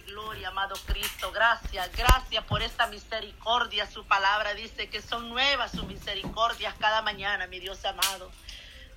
Gloria, amado Cristo, gracias, gracias por esta misericordia. Su palabra dice que son nuevas sus misericordias cada mañana, mi Dios amado.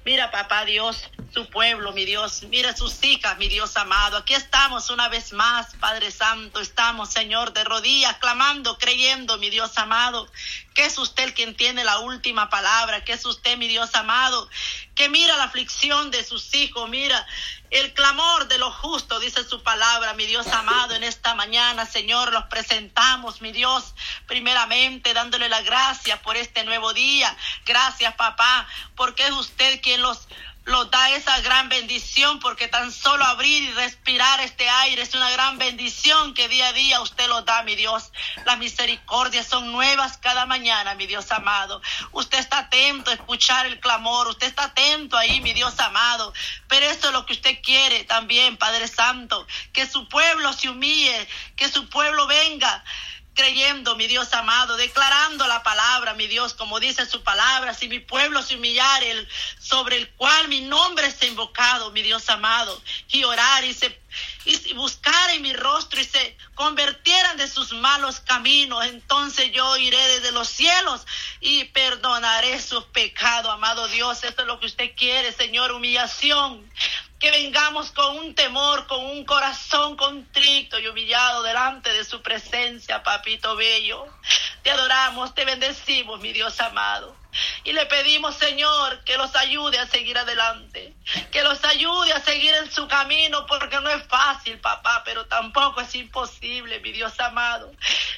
Mira, papá Dios, su pueblo, mi Dios. Mira sus hijas, mi Dios amado. Aquí estamos una vez más, Padre Santo. Estamos, Señor, de rodillas, clamando, creyendo, mi Dios amado, que es usted quien tiene la última palabra, que es usted, mi Dios amado, que mira la aflicción de sus hijos, mira el clamor de los justos, dice su palabra, mi Dios amado, en esta mañana, Señor, los presentamos, mi Dios, primeramente dándole la gracia por este nuevo día. Gracias, papá, porque es usted quien los los da esa gran bendición porque tan solo abrir y respirar este aire es una gran bendición que día a día usted lo da, mi Dios. Las misericordias son nuevas cada mañana, mi Dios amado. Usted está atento a escuchar el clamor, usted está atento ahí, mi Dios amado. Pero eso es lo que usted quiere también, Padre Santo, que su pueblo se humille, que su pueblo venga creyendo, mi Dios amado, declarando la palabra, mi Dios, como dice su palabra, si mi pueblo se humillare, el, sobre el cual mi nombre está invocado, mi Dios amado, y orar y se y buscaren mi rostro y se convirtieran de sus malos caminos, entonces yo iré desde los cielos y perdonaré sus pecados, amado Dios. Esto es lo que usted quiere, Señor, humillación que vengamos con un temor, con un corazón contrito y humillado delante de su presencia, papito bello. Te adoramos, te bendecimos, mi Dios amado. Y le pedimos, Señor, que los ayude a seguir adelante, que los ayude a seguir en su camino, porque no es fácil, papá, pero tampoco es imposible, mi Dios amado.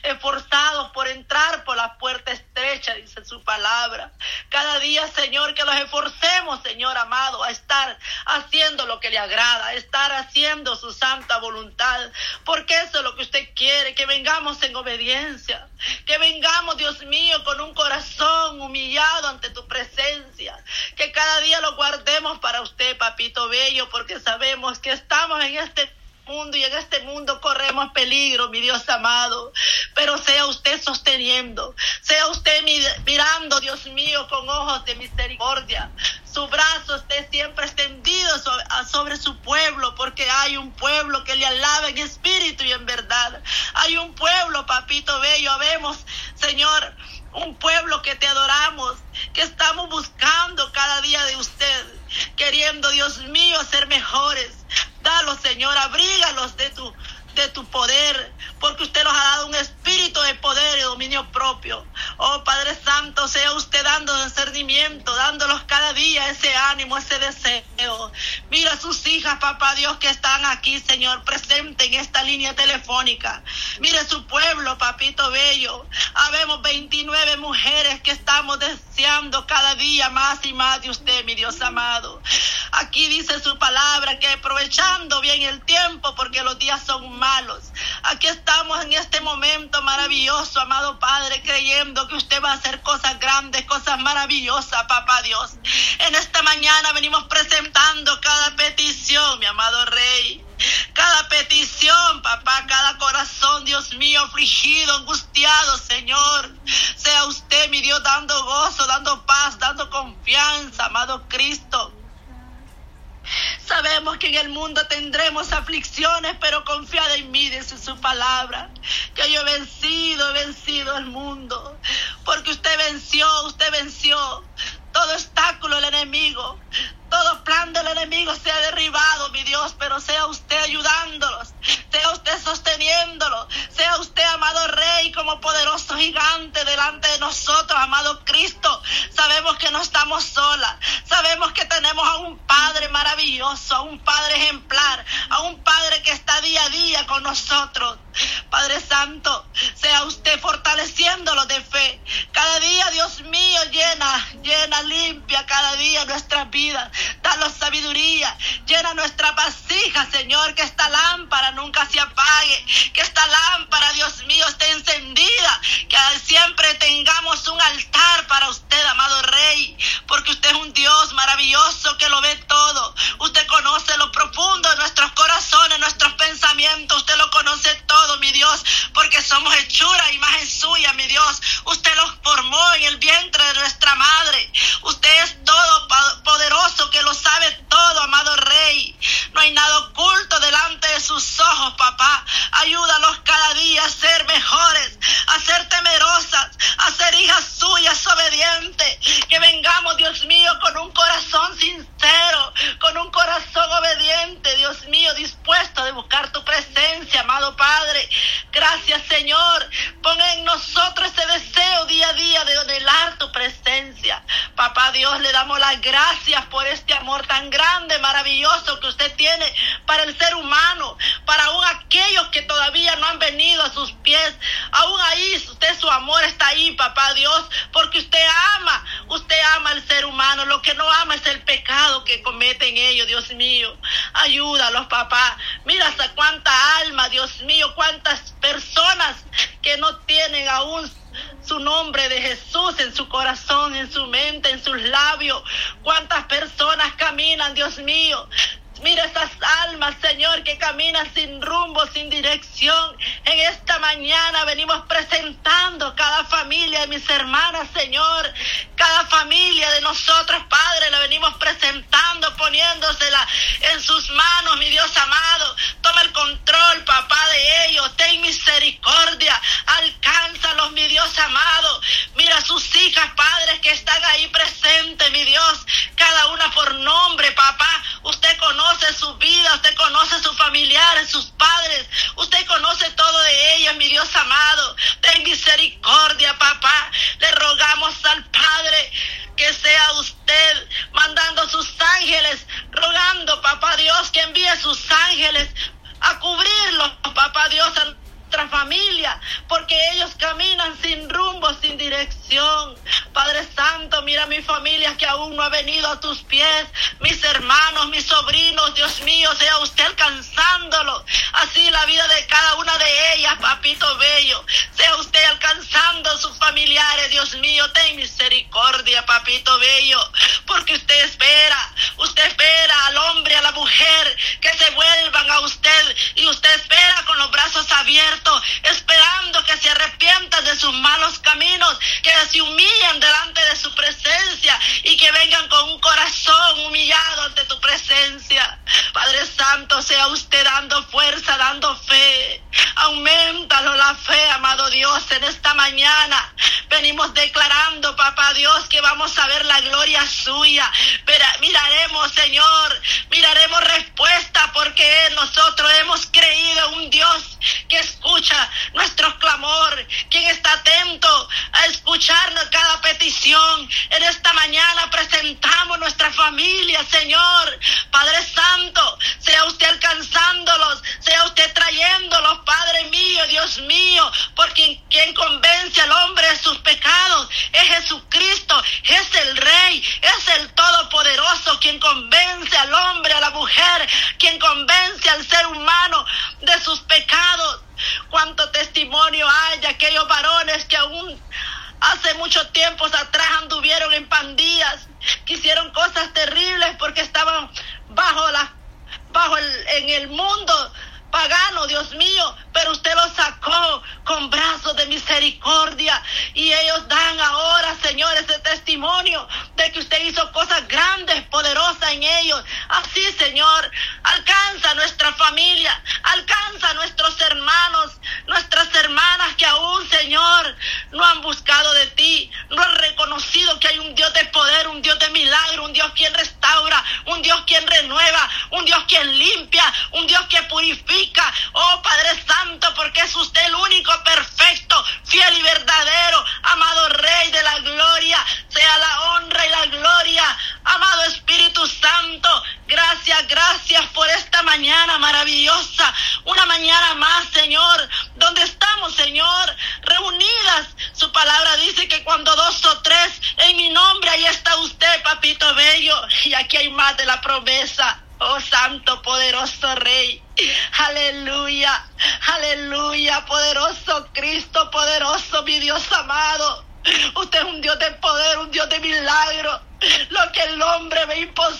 Esforzados por entrar por la puerta estrecha, dice su palabra. Cada día, Señor, que los esforcemos, Señor amado, a estar haciendo lo que le agrada, a estar haciendo su santa voluntad, porque eso es lo que usted quiere, que vengamos en obediencia, que vengamos, Dios mío, con un corazón humillado ante tu presencia. Que cada día lo guardemos para usted, papito bello, porque sabemos que estamos en este mundo y en este mundo corremos peligro, mi Dios amado. Pero sea usted sosteniendo, sea usted mirando, Dios mío, con ojos de misericordia. Su brazo esté siempre extendido sobre su pueblo, porque hay un pueblo que le alaba en espíritu y en verdad. Hay un pueblo, papito bello, vemos, Señor un pueblo que te adoramos, que estamos buscando cada día de usted, queriendo, Dios mío, ser mejores. Dalos, Señor, abrígalos de tu de tu poder, porque usted nos ha dado un espíritu de poder y dominio propio. Oh Padre Santo, sea usted dando discernimiento, dándolos cada día ese ánimo, ese deseo. Mira a sus hijas, papá Dios, que están aquí, Señor, presente en esta línea telefónica. Mire su pueblo, papito bello. Habemos 29 mujeres que estamos deseando cada día más y más de usted, mi Dios amado. Aquí dice su palabra que aprovechando bien el tiempo, porque los días son más Aquí estamos en este momento maravilloso, amado Padre, creyendo que usted va a hacer cosas grandes, cosas maravillosas, papá Dios. En esta mañana venimos presentando cada petición, mi amado Rey. Cada petición, papá, cada corazón, Dios mío, afligido, angustiado, Señor. Sea usted, mi Dios, dando gozo, dando paz, dando confianza, amado Cristo. Sabemos que en el mundo tendremos aflicciones, pero confiada en mí, dice su palabra, que yo he vencido, he vencido al mundo, porque usted venció, usted venció todo obstáculo del enemigo, todo plan del enemigo sea derribado, mi Dios, pero sea usted ayudándolos, sea usted sosteniéndolo, sea usted, amado Rey, como poderoso gigante delante de nosotros, amado Cristo. Sabemos que no estamos solas, sabemos que tenemos a un Padre maravilloso, a un Padre ejemplar, a un Padre que está día a día con nosotros. Padre Santo, sea usted fortaleciéndolo de fe. Cada día, Dios mío, llena, llena, limpia cada día nuestras vidas. Danos sabiduría. Llena nuestra vasija, Señor, que esta lámpara nunca se apague. Que esta lámpara, Dios mío, esté encendida. Que siempre tengamos un altar para usted, amado Rey. Porque usted es un Dios que lo ve todo. Usted conoce lo profundo de nuestros corazones, nuestros pensamientos. Usted lo conoce todo, mi Dios. Porque somos hechura, imagen suya, mi Dios. Usted los formó en el vientre de nuestra madre. Usted es todo poderoso que lo sabe todo, amado Rey. No hay nada oculto delante de sus ojos, papá. Hay Padre. Gracias, Señor. Pon en nosotros ese deseo día a día de anhelar tu presencia. Papá Le damos las gracias por este amor tan grande, maravilloso que usted tiene para el ser humano, para aún aquellos que todavía no han venido a sus pies. Aún ahí, usted su amor está ahí, papá Dios, porque usted ama, usted ama al ser humano. Lo que no ama es el pecado que cometen ellos, Dios mío. Ayúdalos, papá. Mira hasta cuánta alma, Dios mío, cuántas personas que no tienen aún su nombre de Jesús en su corazón, en su mente, en sus labios. Cuántas personas caminan, Dios mío, Mira esas almas, Señor, que caminan sin rumbo, sin dirección. En esta mañana venimos presentando cada familia de mis hermanas, Señor. Cada familia de nosotros, Padre, la venimos presentando, poniéndosela en sus manos, mi Dios amado. Toma el control, papá, de ellos. Ten misericordia. Alcánzalos, mi Dios amado. Mira sus hijas, padres, que están ahí presentes, mi Dios. Cada una por nombre, papá. Usted conoce su vida, usted conoce sus familiares, sus padres. Usted conoce todo de ellas, mi Dios amado. Ten misericordia, papá. Le rogamos al Padre que sea usted mandando sus ángeles, rogando, papá Dios, que envíe sus ángeles a cubrirlos, papá Dios, a nuestra familia, porque ellos caminan sin rumbo, sin dirección. Padre Santo, mira mi familia que aún no ha venido a tus pies, mis hermanos, mis sobrinos, Dios mío, sea usted alcanzándolo. Así la vida de cada una de ellas, papito bello, sea usted alcanzando sus familiares, Dios mío, ten misericordia, papito bello, porque usted espera, usted espera al hombre, a la mujer, que se vuelvan a usted y usted espera con los brazos abiertos esperando que se arrepientan de sus malos caminos, que se humillen delante de su presencia y que vengan con un corazón humillado ante tu presencia. Padre Santo, sea usted dando fuerza, dando fe. Aumentalo la fe, amado Dios, en esta mañana. Venimos declarando, papá Dios, que vamos a ver la gloria suya. Pero miraremos, Señor, miraremos respuesta porque nosotros hemos creído en un Dios que escucha nuestro clamor, quien está atento a escucharnos cada petición. En esta mañana presentamos nuestra familia, Señor. Padre Santo, sea usted alcanzándolos, sea usted trayéndolos, Padre mío, Dios mío, porque quien convence al hombre de sus pecados es Jesucristo, es el Rey, es el Todopoderoso, quien convence al hombre, a la mujer, quien convence al ser humano de sus pecados. Cuánto testimonio hay de aquellos varones que aún hace mucho tiempo atrás anduvieron en pandillas, que hicieron cosas terribles porque estaban bajo la bajo el, en el mundo pagano, Dios mío, pero usted los sacó con brazos de misericordia y ellos dan ahora, Señor, ese de que usted hizo cosas grandes, poderosas en ellos. Así, Señor, alcanza nuestra familia, alcanza nuestros hermanos, nuestras hermanas que aún, Señor, no han buscado de ti, no han reconocido que hay un Dios de poder, un Dios de milagro, un Dios quien restaura, un Dios quien renueva, un Dios quien limpia, un Dios que purifica. Oh Padre Santo, porque es usted el único perfecto, fiel y verdadero, amado Rey de la gloria, sea la honra y la gloria, amado Espíritu Santo. Gracias, gracias por esta mañana maravillosa, una mañana más, Señor, donde estamos, Señor, reunidas. Su palabra dice que cuando dos o tres en mi nombre, ahí está usted, papito bello, y aquí hay más de la promesa. Oh Santo, poderoso Rey. Aleluya, aleluya, poderoso Cristo, poderoso mi Dios amado. Usted es un Dios de poder, un Dios de milagro. Lo que el hombre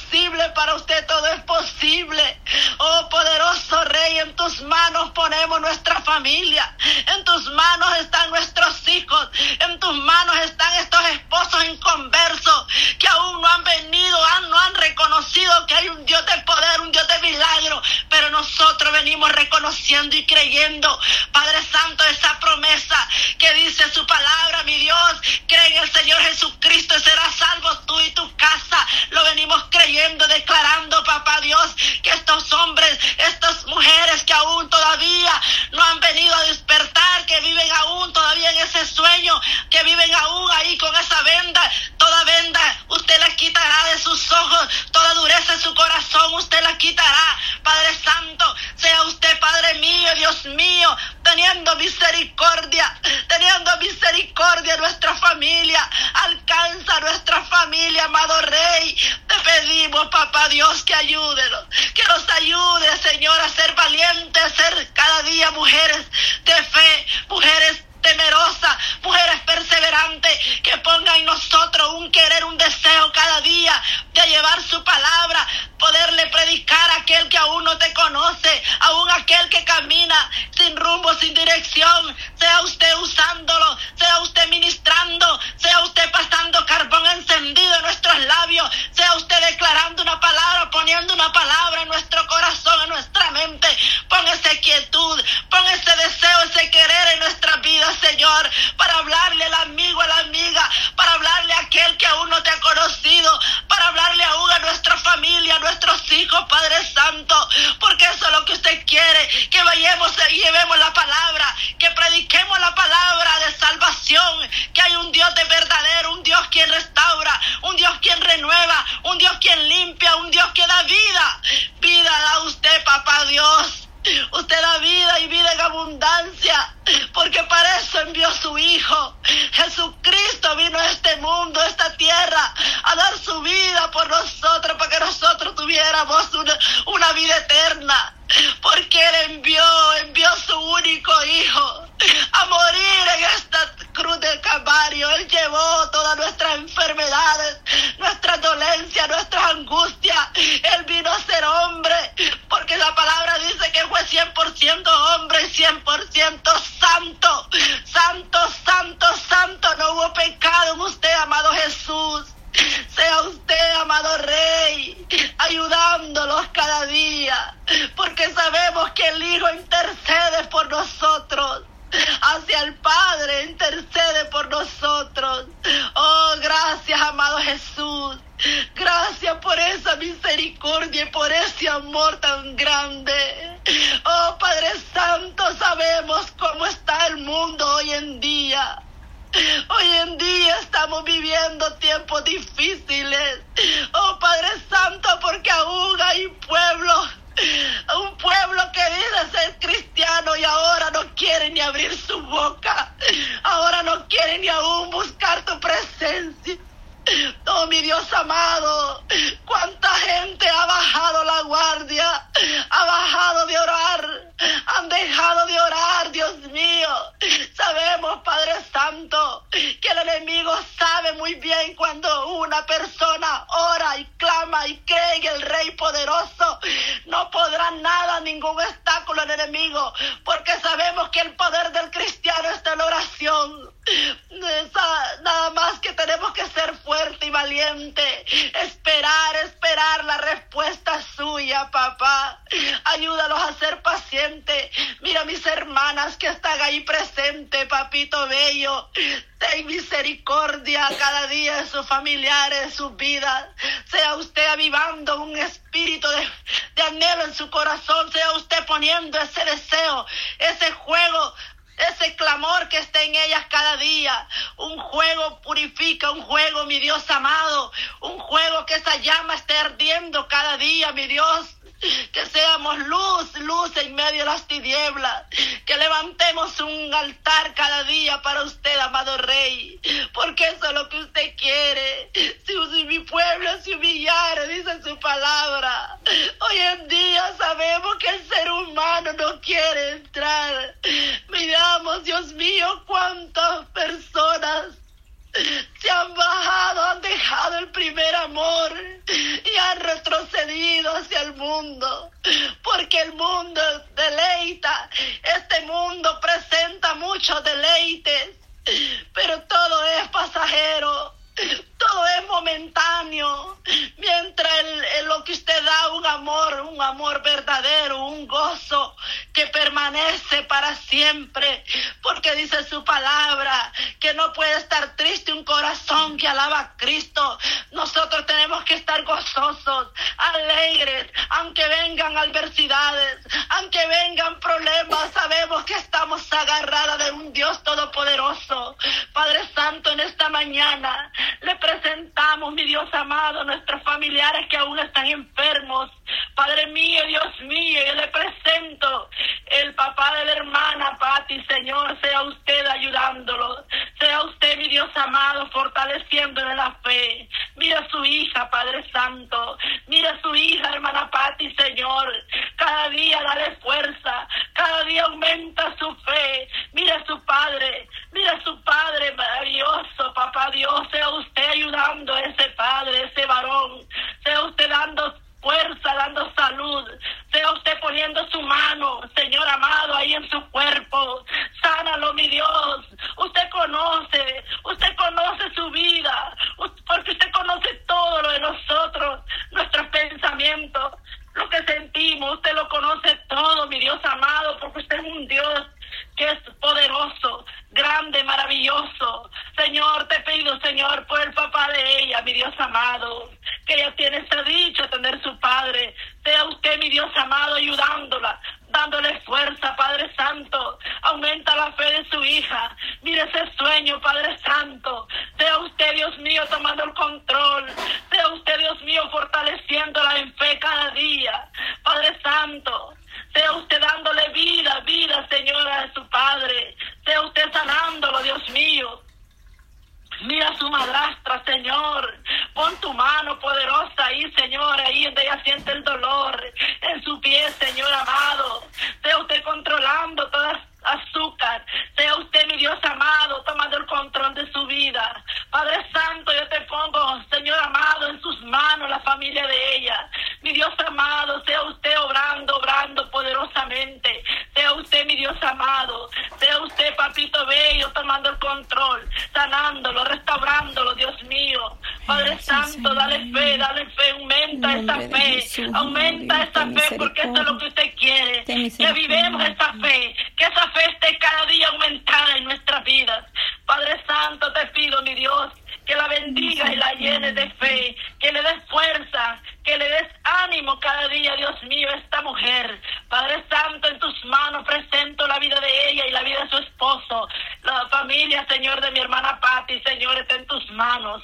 un Dios de poder, un Dios de milagro, pero nosotros venimos reconociendo y creyendo, Padre Santo, esa promesa que dice su palabra, mi Dios, cree en el Señor Jesucristo y serás salvo tú y tu casa. Lo venimos creyendo, declarando, papá Dios, que estos hombres, estas mujeres que aún todavía no han venido a despertar, que viven aún todavía en ese sueño, que viven aún ahí con esa venda, toda venda, usted la quitará de sus ojos, toda dureza de su corazón usted la quitará. Padre Santo, sea usted Padre mío, Dios mío, teniendo misericordia, teniendo misericordia nuestra familia. Alcanza a nuestra familia, amado Rey. Te pedimos, papá Dios, que ayúdenos, que nos ayude, Señor, a ser valientes, a ser cada día mujeres de fe, mujeres pon ese deseo, ese querer en nuestra vida, Señor, para hablarle al amigo, a la amiga, para hablarle a aquel que aún no te ha conocido, para hablarle aún a nuestra familia, a nuestros hijos, Padre Santo, porque eso es lo que usted quiere, que vayamos y llevemos la palabra, que prediquemos la palabra de salvación, que hay un Dios de verdadero, un Dios quien restaura, un Dios quien renueva, un Dios quien limpia, un Dios que da vida. Vida da usted, papá Dios. Usted da vida y vida en abundancia, porque para eso envió su Hijo. Jesucristo vino a este mundo, a esta tierra, a dar su vida por nosotros, tuviéramos una, una vida eterna. Porque Él envió, envió su único Hijo a morir en esta cruz del Calvario. Él llevó todas nuestras enfermedades, nuestras dolencias, nuestras angustias. Él vino a ser hombre, porque la palabra dice que fue 100% hombre y 100% santo. Santo, santo, santo. No hubo pecado en usted, amado Jesús. Sea usted, amado Rey, ayudándolos cada día, porque sabemos que el Hijo intercede por nosotros hacia el Padre, intercede por nosotros. Oh, gracias, amado Jesús. Gracias por esa misericordia y por ese amor tan grande. Oh, Padre Santo, sabemos cómo está el mundo hoy en día. Hoy en día estamos viviendo tiempos difíciles. Oh Padre Santo, porque aún hay pueblos un pueblo que dice ser cristiano y ahora no quiere ni abrir su boca. Ahora no quiere ni aún buscar tu presencia. Oh, mi Dios amado, cuánta gente ha bajado la guardia, ha bajado de orar, han dejado de orar, Dios mío. Sabemos, Padre Santo, que el enemigo sabe muy bien cuando una persona ora y clama y cree en el Rey poderoso, no podrá nada, ningún obstáculo al enemigo, porque sabemos que el poder del cristiano está en la oración. Nada más que tenemos que ser fuerte y valiente. Esperar, esperar la respuesta suya, papá. Ayúdalos a ser pacientes. Mira mis hermanas que están ahí presentes, papito bello. Ten misericordia cada día de sus familiares, de sus vidas. Sea usted avivando un espíritu de, de anhelo en su corazón. Sea usted poniendo ese deseo, ese juego ese clamor que está en ellas cada día. Un juego purifica, un juego, mi Dios amado, un juego que esa llama esté ardiendo cada día, mi Dios que seamos luz, luz en medio de las tinieblas, que levantemos un altar cada día para usted, amado Rey, porque eso es lo que usted quiere. Si, mi pueblo se humillara, dice su palabra. Hoy en día sabemos que el ser humano no quiere entrar. Miramos, Dios mío, cuántas personas se han bajado, han dejado el primer amor y han retrocedido hacia el mundo, porque el mundo deleita, este mundo presenta muchos deleites, pero todo es pasajero todo es momentáneo. Mientras lo que usted da, un amor, un amor verdadero, un gozo que permanece para siempre. Porque dice su palabra que no puede estar triste un corazón que alaba a Cristo. Nosotros tenemos que estar gozosos, alegres, aunque vengan adversidades, aunque vengan problemas, sabemos que estamos agarradas de un Dios todopoderoso. Padre Santo, en esta mañana le presentamos, mi Dios amado, nuestros familiares que aún están enfermos. Padre mío, Dios mío, yo le presento el papá de la hermana Patti, Señor, sea usted ayudándolo, sea usted, mi Dios amado, fortaleciéndole la fe. Mira a su hija, Padre Santo, mira a su hija, hermana Patti, Señor, cada día dale fuerza, cada día aumenta su fe. Mira a su padre, mira a su padre maravilloso, papá Dios, sea usted ayudando a ese padre hija, mire ese sueño, Padre Santo. Sea usted, Dios mío, tomando el control. Sea usted, Dios mío, fortaleciéndola en fe cada día. Aumenta esa fe, porque eso es lo que usted quiere. Que vivemos esa fe, que esa fe esté cada día aumentada en nuestras vidas. Padre Santo, te pido, mi Dios, que la bendiga y la llene de fe, que le des fuerza, que le des ánimo cada día, Dios mío, a esta mujer. Padre Santo, en tus manos presento la vida de ella y la vida de su esposo, la familia, Señor, de mi hermana Patti, Señor, está en tus manos.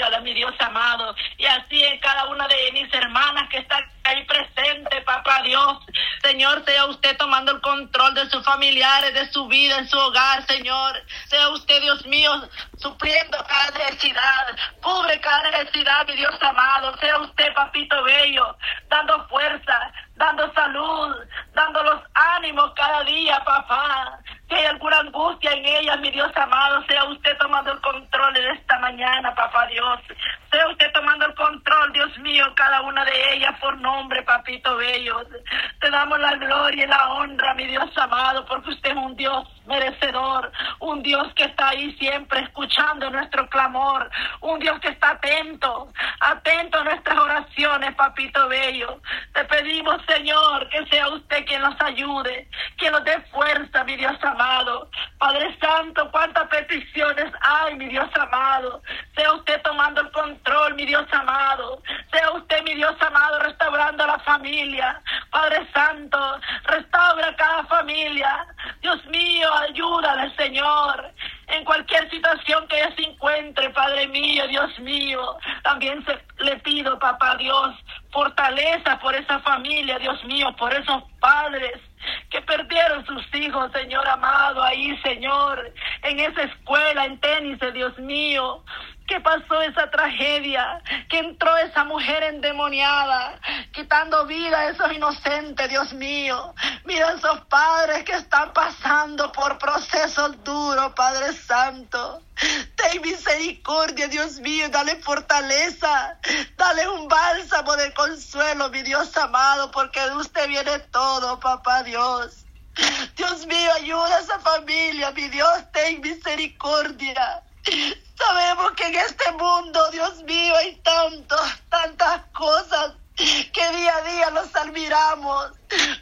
Bendígala, mi Dios amado, y así en cada una de mis hermanas que están ahí presente, papá Dios. Señor, sea usted tomando el control de sus familiares, de su vida, en su hogar, Señor. Sea usted, Dios mío, supliendo cada necesidad. Cubre cada necesidad, mi Dios amado. Sea usted, papito bello, dando fuerza, dando salud, dando los ánimos cada día, papá. Si hay alguna angustia en ella, mi Dios amado, sea usted tomando el control en esta mañana, papá Dios. Sea usted tomando el control, Dios mío, cada una de ellas por nombre, papito bello. Te damos la gloria y la honra, mi Dios amado, porque usted es un Dios merecedor, un Dios que está ahí siempre escuchando nuestro clamor, un Dios que está atento, atento a nuestras oraciones, papito bello. Te pedimos, Señor, que sea usted quien nos ayude, que nos dé fuerza, mi Dios amado. Padre Santo, cuántas peticiones hay, mi Dios amado. Sea usted tomando el control, mi Dios amado. Sea usted, mi Dios amado, restaurando la familia. Padre Santo, restaura cada familia. Dios mío, ayúdale, Señor. En cualquier situación que ella se encuentre, Padre mío, Dios mío. También le pido, papá Dios, fortaleza por esa familia, Dios mío, por esos padres que perdieron sus hijos, Señor amado, ahí, Señor, en esa escuela, en tenis, Dios mío que pasó esa tragedia, que entró esa mujer endemoniada, quitando vida a esos inocentes, Dios mío. Mira esos padres que están pasando por procesos duros, Padre Santo. Ten misericordia, Dios mío, dale fortaleza, dale un bálsamo de consuelo, mi Dios amado, porque de usted viene todo, papá Dios. Dios mío, ayuda a esa familia, mi Dios, ten misericordia. Sabemos en este mundo, Dios mío, hay tantas, tantas cosas que día a día nos admiramos.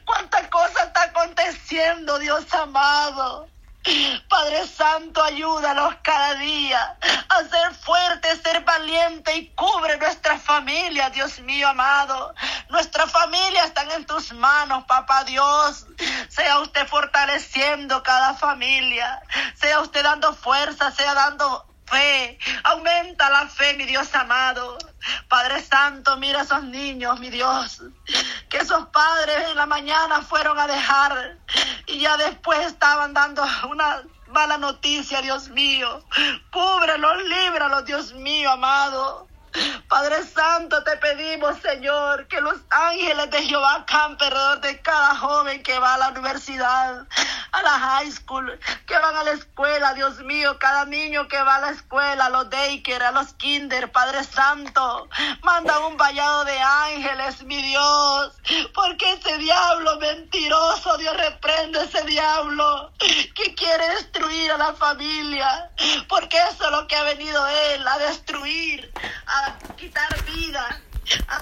Cuántas cosas está aconteciendo, Dios amado. Padre Santo, ayúdanos cada día a ser fuertes, ser valientes y cubre nuestra familia, Dios mío amado. Nuestra familia están en tus manos, Papá Dios. Sea usted fortaleciendo cada familia, sea usted dando fuerza, sea dando fe, aumenta la fe, mi Dios amado. Padre Santo, mira a esos niños, mi Dios, que esos padres en la mañana fueron a dejar y ya después estaban dando una mala noticia, Dios mío. Cúbrelos, líbralos, Dios mío, amado. Padre Santo, te pedimos, Señor, que los ángeles de Jehová campen alrededor de cada joven que va a la universidad, a la high school, que van a la escuela, Dios mío, cada niño que va a la escuela, a los daycare, a los kinder, Padre Santo, manda un vallado de ángeles, mi Dios, porque ese diablo mentiroso, Dios reprende ese diablo que quiere destruir a la familia, porque eso es lo que ha venido él, a destruir, a quitar vida a